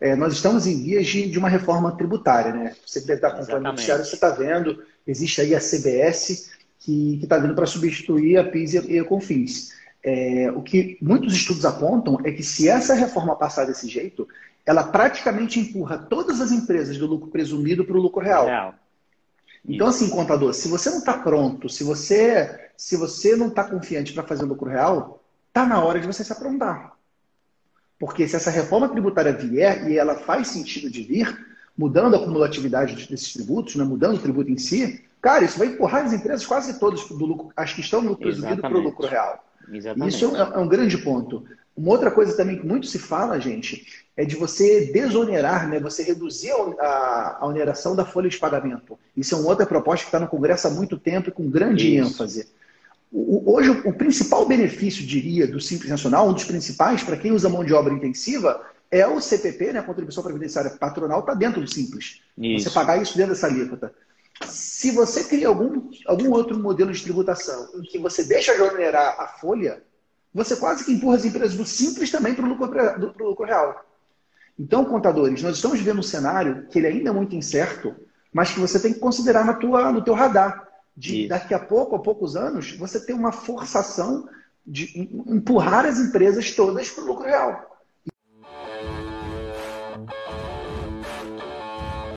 é, nós estamos em vias de, de, uma reforma tributária, né? Você deve estar acompanhando o noticiário, você está vendo, existe aí a CBS que está vindo para substituir a PIS e a Confins. É, o que muitos estudos apontam é que se essa reforma passar desse jeito, ela praticamente empurra todas as empresas do lucro presumido para o lucro real. real. Então, assim, contador, se você não está pronto, se você, se você não está confiante para fazer o lucro real, está na hora de você se aprontar. Porque se essa reforma tributária vier e ela faz sentido de vir, mudando a cumulatividade desses tributos, né, mudando o tributo em si, cara, isso vai empurrar as empresas quase todas do lucro, as que estão no lucro presumido para o lucro real. Exatamente. Isso é, é um grande ponto. Uma outra coisa também que muito se fala, gente, é de você desonerar, né? você reduzir a, a oneração da folha de pagamento. Isso é uma outra proposta que está no Congresso há muito tempo e com grande Isso. ênfase. O, hoje, o principal benefício, diria, do Simples Nacional, um dos principais para quem usa mão de obra intensiva, é o CPP, né, a contribuição previdenciária patronal, está dentro do Simples. Isso. Você pagar isso dentro dessa alíquota. Se você cria algum, algum outro modelo de tributação em que você deixa de onerar a folha, você quase que empurra as empresas do Simples também para o lucro, lucro real. Então, contadores, nós estamos vivendo um cenário que ele ainda é muito incerto, mas que você tem que considerar na tua, no teu radar de Isso. daqui a pouco, a poucos anos, você ter uma forçação de empurrar as empresas todas para o lucro real.